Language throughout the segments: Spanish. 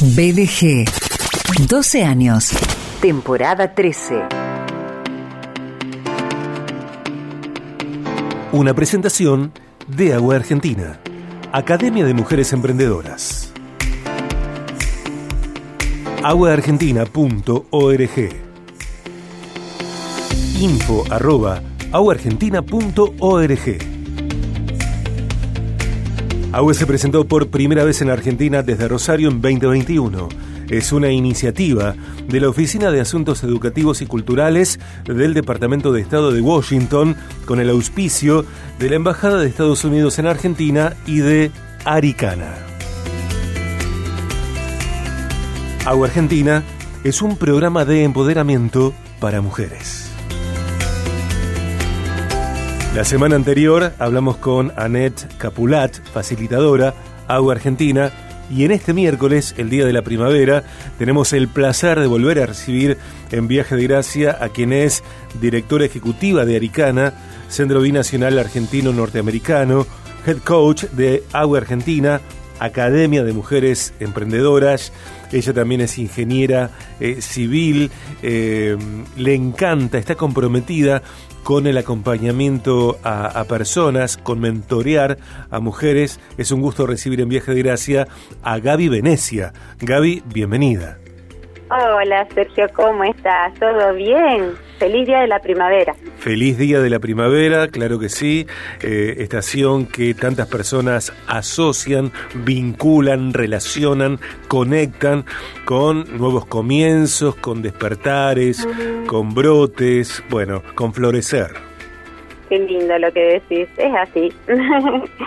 BDG. 12 años. Temporada 13. Una presentación de Agua Argentina. Academia de Mujeres Emprendedoras. aguaargentina.org Info arroba aguaargentina.org AUE se presentó por primera vez en Argentina desde Rosario en 2021. Es una iniciativa de la Oficina de Asuntos Educativos y Culturales del Departamento de Estado de Washington con el auspicio de la Embajada de Estados Unidos en Argentina y de Aricana. Agua Argentina es un programa de empoderamiento para mujeres. La semana anterior hablamos con Annette Capulat, facilitadora, Agua Argentina, y en este miércoles, el día de la primavera, tenemos el placer de volver a recibir en Viaje de Gracia a quien es directora ejecutiva de Aricana, Centro Binacional Argentino Norteamericano, head coach de Agua Argentina, Academia de Mujeres Emprendedoras. Ella también es ingeniera eh, civil, eh, le encanta, está comprometida con el acompañamiento a, personas, con mentorear a mujeres. Es un gusto recibir en Viaje de Gracia a Gaby Venecia. Gaby, bienvenida. Hola Sergio, ¿cómo estás? ¿Todo bien? Feliz día de la primavera. Feliz día de la primavera, claro que sí. Eh, estación que tantas personas asocian, vinculan, relacionan, conectan con nuevos comienzos, con despertares, con brotes, bueno, con florecer. Qué lindo lo que decís, es así.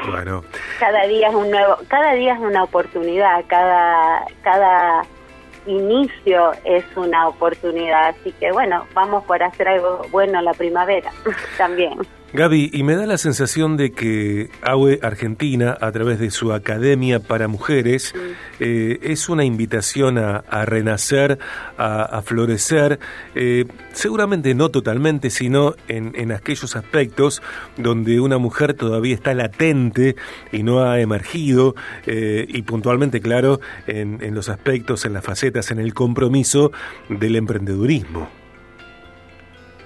Bueno. cada día es un nuevo, cada día es una oportunidad, cada cada inicio es una oportunidad. Así que bueno, vamos por hacer algo bueno la primavera también. Gaby, y me da la sensación de que AUE Argentina, a través de su Academia para Mujeres, eh, es una invitación a, renacer, a, florecer, eh, seguramente no totalmente, sino en, aquellos aspectos donde una mujer todavía está latente y no ha emergido, eh, y puntualmente, claro, en, en los aspectos, en las facetas, en el compromiso del emprendedurismo.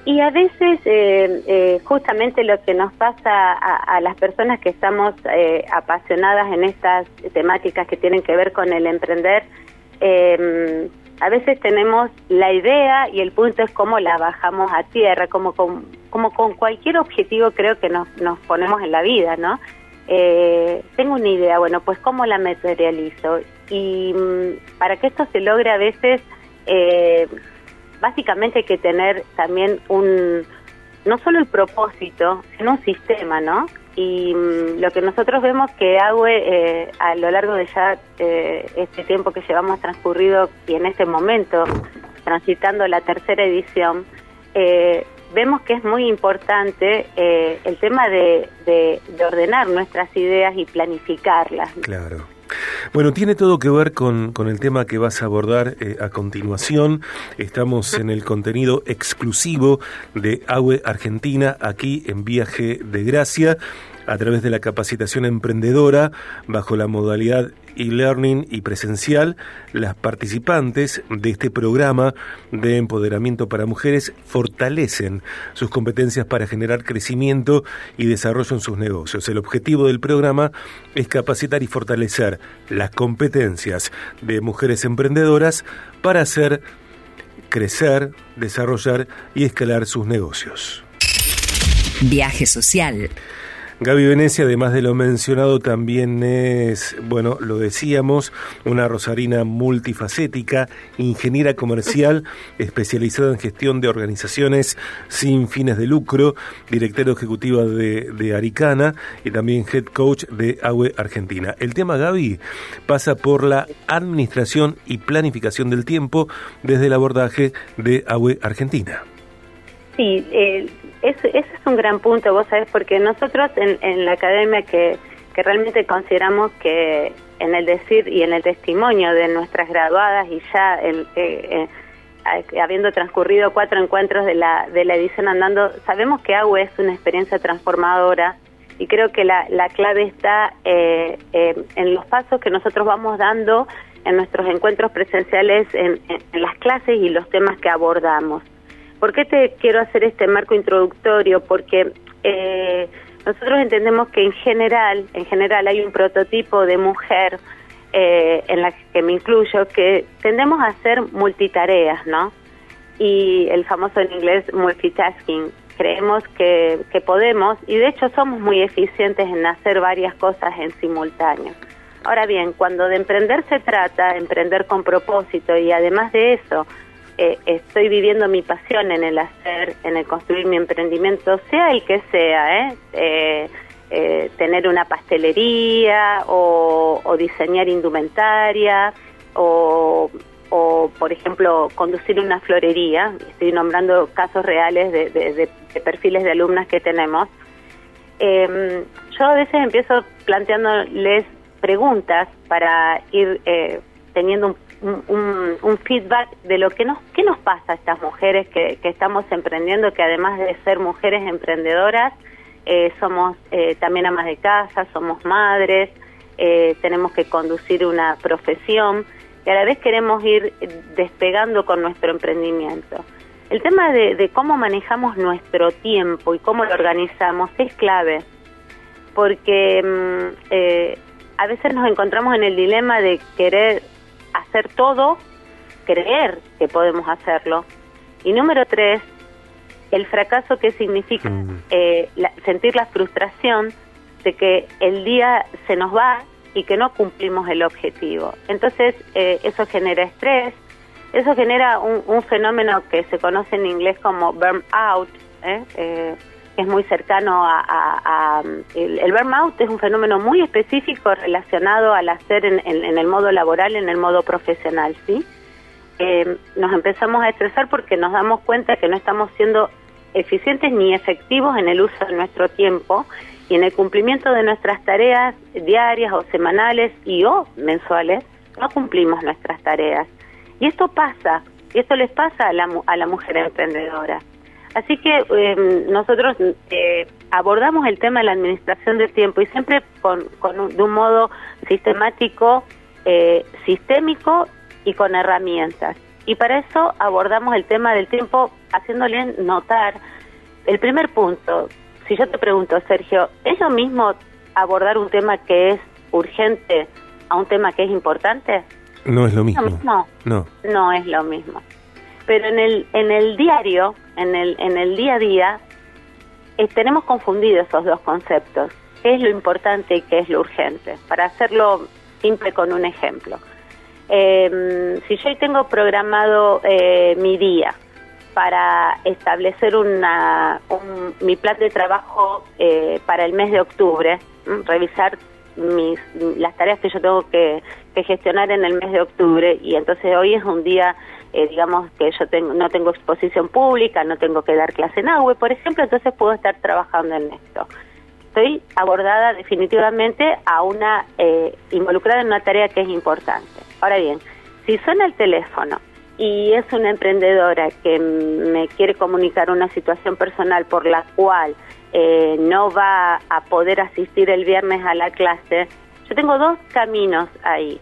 Y a veces eh, eh, justamente lo que nos pasa a, las personas que estamos eh, apasionadas en estas temáticas que tienen que ver con el emprender, em, a veces tenemos la idea y el punto es cómo la bajamos a tierra, como con, como con cualquier objetivo creo que nos, nos ponemos en la vida, ¿no? tengo una idea, bueno, pues cómo la materializo. Y mm, para que esto se logre a veces básicamente hay que tener también un, no solo el propósito, sino un sistema, ¿no? Y mm, lo que nosotros vemos que AGUE eh, a lo largo de ya eh, este tiempo que llevamos transcurrido y en este momento transitando la tercera edición, eh, vemos que es muy importante el tema de ordenar nuestras ideas y planificarlas. Claro. Bueno, tiene todo que ver con, con el tema que vas a abordar eh, a continuación. Estamos en el contenido exclusivo de AUE Argentina, aquí en Viaje de Gracia a través de la capacitación emprendedora bajo la modalidad e-learning y presencial, las participantes de este programa de empoderamiento para mujeres fortalecen sus competencias para generar crecimiento y desarrollo en sus negocios. El objetivo del programa es capacitar y fortalecer las competencias de mujeres emprendedoras para hacer crecer, desarrollar y escalar sus negocios. Viaje social. Gaby Venecia, además de lo mencionado, también es, bueno, lo decíamos, una rosarina multifacética, ingeniera comercial, especializada en gestión de organizaciones sin fines de lucro, directora ejecutiva de, Aricana y también head coach de AWE Argentina. El tema, Gaby, pasa por la administración y planificación del tiempo desde el abordaje de AWE Argentina. Sí, eh, ese es un gran punto, vos sabés, porque nosotros en, la academia que, que realmente consideramos que en el decir y en el testimonio de nuestras graduadas y ya el, eh, eh, habiendo transcurrido cuatro encuentros de la, de la edición andando, sabemos que AUE es una experiencia transformadora y creo que la, la clave está eh, en los pasos que nosotros vamos dando en nuestros encuentros presenciales en, las clases y los temas que abordamos. ¿Por qué te quiero hacer este marco introductorio? Porque eh, nosotros entendemos que en general, en general hay un prototipo de mujer eh, en la que me incluyo que tendemos a hacer multitareas, ¿no? Y el famoso en inglés multitasking. Creemos que, que podemos y de hecho somos muy eficientes en hacer varias cosas en simultáneo. Ahora bien, cuando de emprender se trata, emprender con propósito y además de eso, eh, estoy viviendo mi pasión en el hacer, en el construir mi emprendimiento, sea el que sea, ¿eh? eh, eh tener una pastelería o, diseñar indumentaria o, por ejemplo, conducir una florería. Estoy nombrando casos reales de, de perfiles de alumnas que tenemos. Em, yo a veces empiezo planteándoles preguntas para ir eh, teniendo un, un, feedback de lo que nos, qué nos pasa a estas mujeres que, estamos emprendiendo, que además de ser mujeres emprendedoras, eh, somos eh, también amas de casa, somos madres, tenemos que conducir una profesión y a la vez queremos ir despegando con nuestro emprendimiento. El tema de, de cómo manejamos nuestro tiempo y cómo lo organizamos es clave, porque mm, a veces nos encontramos en el dilema de querer hacer todo, creer que podemos hacerlo. Y número tres, el fracaso que significa mm. eh, sentir la frustración de que el día se nos va y que no cumplimos el objetivo. Entonces, eh, eso genera estrés, eso genera un, fenómeno que se conoce en inglés como burnout, ¿eh? Es muy cercano a, el, burnout es un fenómeno muy específico relacionado al hacer en, el modo laboral, en el modo profesional, ¿sí? Eh, nos empezamos a estresar porque nos damos cuenta que no estamos siendo eficientes ni efectivos en el uso de nuestro tiempo y en el cumplimiento de nuestras tareas diarias o semanales y o mensuales, no cumplimos nuestras tareas. Y esto pasa, y esto les pasa a la, a la mujer emprendedora. Así que em, nosotros eh, abordamos el tema de la administración del tiempo y siempre con, un, de un modo sistemático, eh, sistémico y con herramientas. Y para eso abordamos el tema del tiempo haciéndole notar el primer punto. Si yo te pregunto, Sergio, ¿es lo mismo abordar un tema que es urgente a un tema que es importante? No es lo mismo. No, no, no es lo mismo pero en el en el diario, en el en el día a día eh, tenemos confundidos esos dos conceptos. ¿Qué es lo importante y qué es lo urgente? Para hacerlo simple con un ejemplo. Em, si yo tengo programado eh, mi día para establecer una, mi plan de trabajo eh, para el mes de octubre, revisar mis, las tareas que yo tengo que, que gestionar en el mes de octubre y entonces hoy es un día eh, digamos que yo tengo, no tengo exposición pública, no tengo que dar clase en agua, por ejemplo, entonces puedo estar trabajando en esto. Estoy abordada definitivamente a una, eh, involucrada en una tarea que es importante. Ahora bien, si suena el teléfono y es una emprendedora que me quiere comunicar una situación personal por la cual eh, no va a poder asistir el viernes a la clase, yo tengo dos caminos ahí.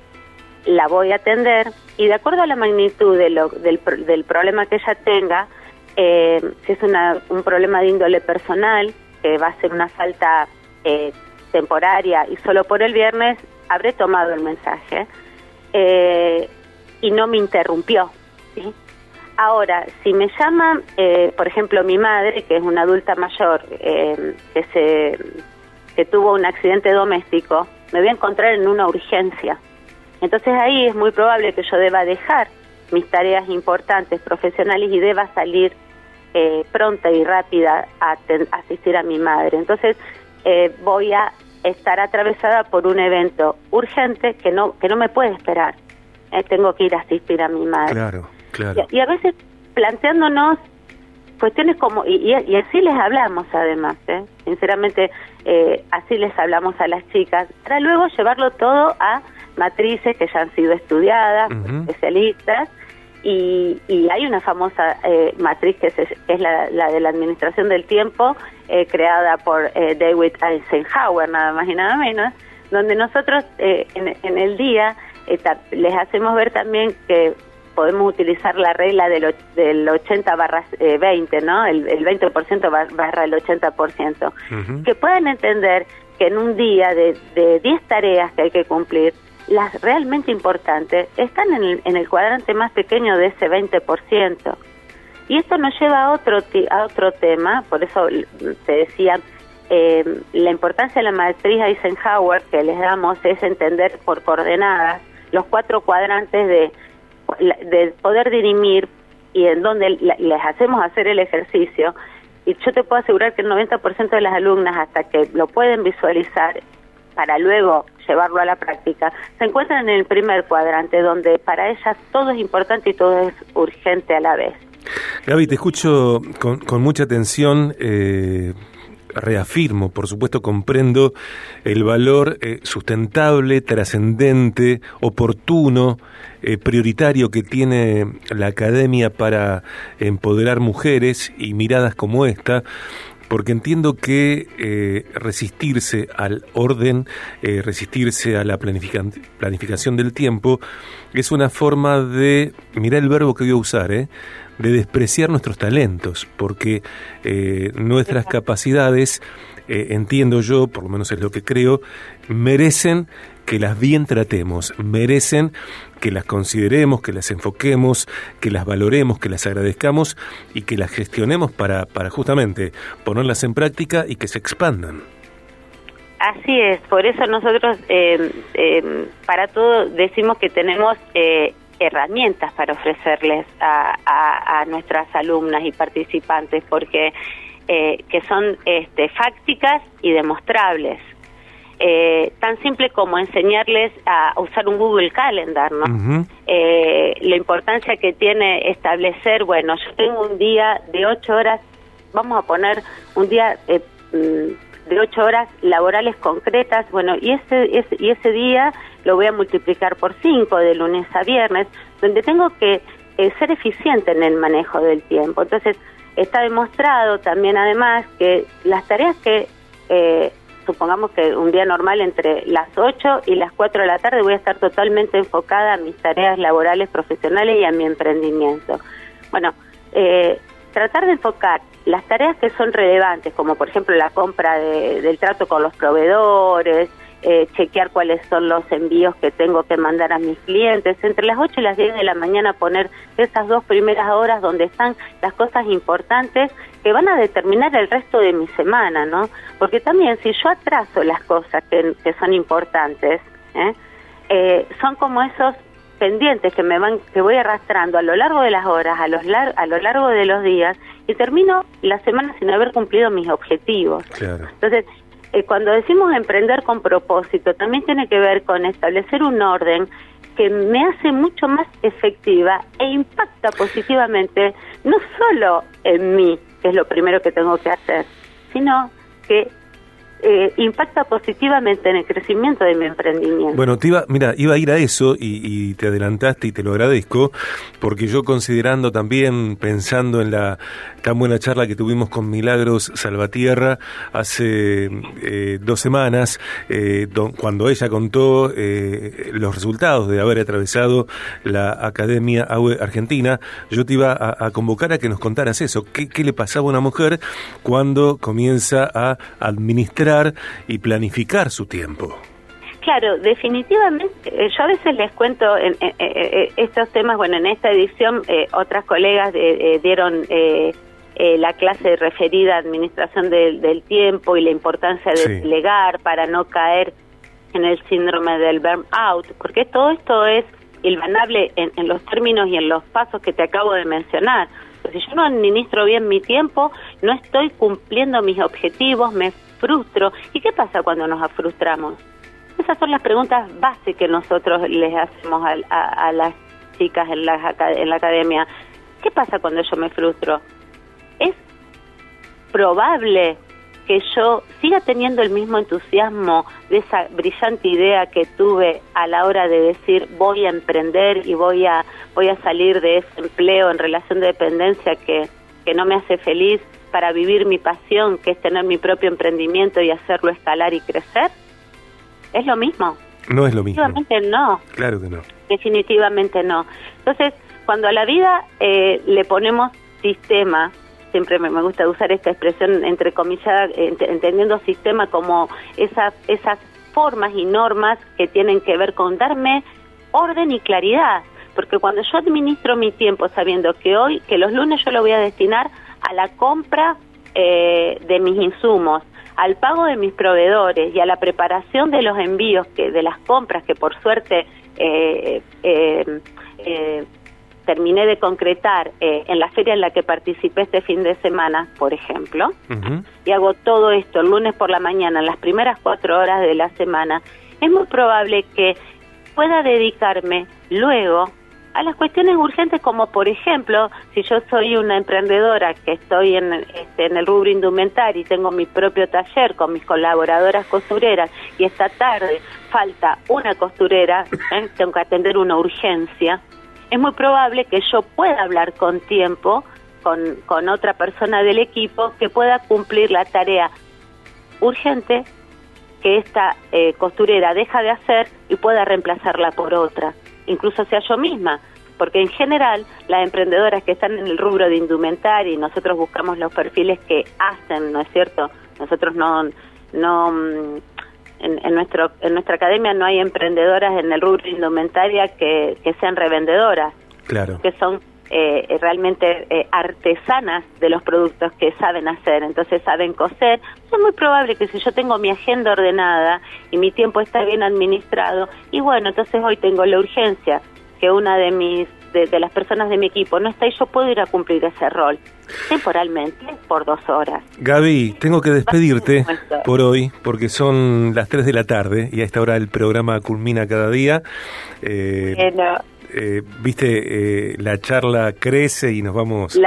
La voy a atender, y de acuerdo a la magnitud de del, problema que ella tenga, eh, si es una, un problema de índole personal, que va a ser una falta eh, temporaria y solo por el viernes, habré tomado el mensaje eh, y no me interrumpió. Ahora, si me llama, por ejemplo, mi madre, que es una adulta mayor, que, se, que tuvo un accidente doméstico, me voy a encontrar en una urgencia entonces ahí es muy probable que yo deba dejar mis tareas importantes profesionales y deba salir eh, pronta y rápida a, asistir a mi madre. Entonces eh, voy a estar atravesada por un evento urgente que no que no me puede esperar. Eh, tengo que ir a asistir a mi madre. Claro, claro. Y, a veces planteándonos cuestiones como y, y, así les hablamos además, sinceramente así les hablamos a las chicas para luego llevarlo todo a matrices que ya han sido estudiadas, especialistas, y, hay una famosa eh, matriz que, es la, de la administración del tiempo, eh, creada por eh, David Eisenhower, nada más y nada menos, donde nosotros en, el día les hacemos ver también que podemos utilizar la regla del, del 80 barra 20, ¿no? El, el 20% barra el 80%. Que puedan entender que en un día de, de 10 tareas que hay que cumplir, las realmente importantes están en el, en el cuadrante más pequeño de ese 20%. Y esto nos lleva a otro, a otro tema, por eso te decía, eh, la importancia de la maestría Eisenhower que les damos es entender por coordenadas los cuatro cuadrantes de, de poder dirimir y en donde les hacemos hacer el ejercicio. Y yo te puedo asegurar que el 90% de las alumnas, hasta que lo pueden visualizar para luego llevarlo a la práctica, se encuentran en el primer cuadrante, donde para ellas todo es importante y todo es urgente a la vez. Gaby, te escucho con, con mucha atención. Eh, reafirmo, por supuesto comprendo el valor eh, sustentable, trascendente, oportuno, eh, prioritario que tiene la academia para empoderar mujeres y miradas como esta, porque entiendo que eh, resistirse al orden, resistirse a la planificación del tiempo, es una forma de, mira el verbo que voy a usar, ¿eh? De despreciar nuestros talentos, porque eh, nuestras capacidades, eh, entiendo yo, por lo menos es lo que creo, merecen que las bien tratemos, merecen que las consideremos, que las enfoquemos, que las valoremos, que las agradezcamos y que las gestionemos para, para justamente ponerlas en práctica y que se expandan. Así es, por eso nosotros eh, para todo decimos que tenemos herramientas para ofrecerles a, nuestras alumnas y participantes, porque eh, que son este, fácticas y demostrables. Eh, tan simple como enseñarles a usar un Google Calendar, ¿no? Eh, la importancia que tiene establecer, bueno, yo tengo un día de ocho horas, vamos a poner un día mm, de ocho horas laborales concretas, bueno, y ese, ese, y ese día lo voy a multiplicar por cinco de lunes a viernes, donde tengo que eh, ser eficiente en el manejo del tiempo. Entonces, está demostrado también además que las tareas que, eh, supongamos que un día normal entre las 8 y las 4 de la tarde voy a estar totalmente enfocada a mis tareas laborales, profesionales y a mi emprendimiento. Bueno, eh, tratar de enfocar las tareas que son relevantes, como por ejemplo la compra del trato con los proveedores, eh, chequear cuáles son los envíos que tengo que mandar a mis clientes. Entre las 8 y las 10 de la mañana poner esas dos primeras horas donde están las cosas importantes que van a determinar el resto de mi semana, ¿no? Porque también si yo atraso las cosas que, son importantes, ¿eh? ¿eh? son como esos pendientes que me van que voy arrastrando a lo largo de las horas, a, los a lo largo de los días y termino la semana sin haber cumplido mis objetivos. Entonces, eh, cuando decimos emprender con propósito, también tiene que ver con establecer un orden que me hace mucho más efectiva e impacta positivamente no solo en mí, que es lo primero que tengo que hacer, sino que eh, impacta positivamente en el crecimiento de mi emprendimiento. Bueno, te iba, mira, iba a ir a eso y, te adelantaste y te lo agradezco, porque yo considerando también, pensando en la tan buena charla que tuvimos con Milagros Salvatierra hace eh, dos semanas, eh, cuando ella contó los resultados de haber atravesado la Academia AUE Argentina, yo te iba a, convocar a que nos contaras eso, ¿Qué, qué le pasaba a una mujer cuando comienza a administrar y planificar su tiempo. Claro, definitivamente, eh, yo a veces les cuento en, estos temas, bueno, en esta edición eh, otras colegas eh, dieron la clase referida a administración del tiempo y la importancia de delegar para no caer en el síndrome del burnout, porque todo esto es ilvanable en, en los términos y en los pasos que te acabo de mencionar. Si yo no administro bien mi tiempo, no estoy cumpliendo mis objetivos, me frustro. ¿Y qué pasa cuando nos frustramos? Esas son las preguntas básicas que nosotros les hacemos a, las chicas en la, en la academia. ¿Qué pasa cuando yo me frustro? Es probable que yo siga teniendo el mismo entusiasmo de esa brillante idea que tuve a la hora de decir voy a emprender y voy a voy a salir de ese empleo en relación de dependencia que, que no me hace feliz para vivir mi pasión, que es tener mi propio emprendimiento y hacerlo escalar y crecer? Es lo mismo. No es lo mismo. Definitivamente no. Claro que no. Definitivamente no. Entonces, cuando a la vida eh, le ponemos sistema, siempre me, gusta usar esta expresión entre comillas, entendiendo sistema como esas, esas formas y normas que tienen que ver con darme orden y claridad. Porque cuando yo administro mi tiempo sabiendo que hoy, que los lunes yo lo voy a destinar a la compra eh, de mis insumos, al pago de mis proveedores y a la preparación de los envíos, que de las compras que por suerte eh, eh, eh terminé de concretar eh, en la feria en la que participé este fin de semana, por ejemplo, y hago todo esto el lunes por la mañana, en las primeras cuatro horas de la semana, es muy probable que pueda dedicarme luego a las cuestiones urgentes como por ejemplo si yo soy una emprendedora que estoy en, este, en el rubro indumentario y tengo mi propio taller con mis colaboradoras costureras y esta tarde falta una costurera ¿eh? tengo que atender una urgencia es muy probable que yo pueda hablar con tiempo con, con otra persona del equipo que pueda cumplir la tarea urgente que esta eh, costurera deja de hacer y pueda reemplazarla por otra, incluso sea yo misma, porque en general las emprendedoras que están en el rubro de indumentaria y nosotros buscamos los perfiles que hacen, ¿no es cierto? Nosotros no, no mm, en, nuestro, en nuestra academia no hay emprendedoras en el rubro indumentaria que, que sean revendedoras, claro. que son eh, realmente eh, artesanas de los productos que saben hacer, entonces saben coser. Es muy probable que si yo tengo mi agenda ordenada y mi tiempo está bien administrado, y bueno, entonces hoy tengo la urgencia que una de mis de, las personas de mi equipo no está y yo puedo ir a cumplir ese rol temporalmente por dos horas. Gaby, tengo que despedirte por hoy porque son las 3 de la tarde y a esta hora el programa culmina cada día. Eh, eh, viste, eh, la charla crece y nos vamos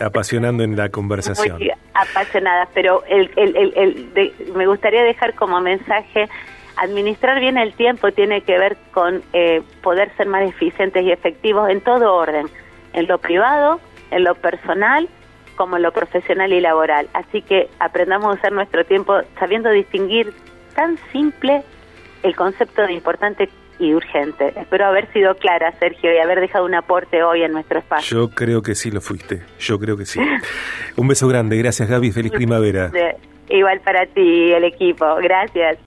apasionando en la conversación. Muy apasionada, pero el, el, el, me gustaría dejar como mensaje administrar bien el tiempo tiene que ver con eh, poder ser más eficientes y efectivos en todo orden, en lo privado, en lo personal, como en lo profesional y laboral. Así que aprendamos a usar nuestro tiempo sabiendo distinguir tan simple el concepto de importante y urgente. Espero haber sido clara, Sergio, y haber dejado un aporte hoy en nuestro espacio. Yo creo que sí lo fuiste, yo creo que sí. un beso grande, gracias Gaby, feliz primavera. Igual para ti, el equipo, gracias.